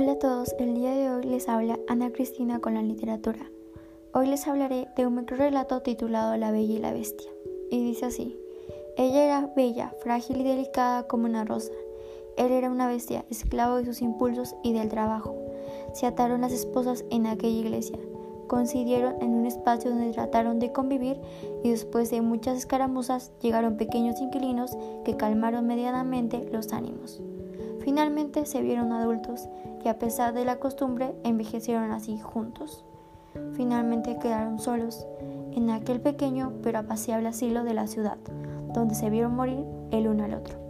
el día de hoy les habla Ana Cristina con la literatura. Hoy les hablaré de un microrelato titulado La Bella y la Bestia. Y dice así, ella era bella, frágil y delicada como una rosa. Él era una bestia, esclavo de sus impulsos y del trabajo. Se ataron las esposas en aquella iglesia, coincidieron en un espacio donde trataron de convivir y después de muchas escaramuzas llegaron pequeños inquilinos que calmaron medianamente los ánimos. Finalmente se vieron adultos y a pesar de la costumbre envejecieron así juntos. Finalmente quedaron solos en aquel pequeño pero apacible asilo de la ciudad, donde se vieron morir el uno al otro.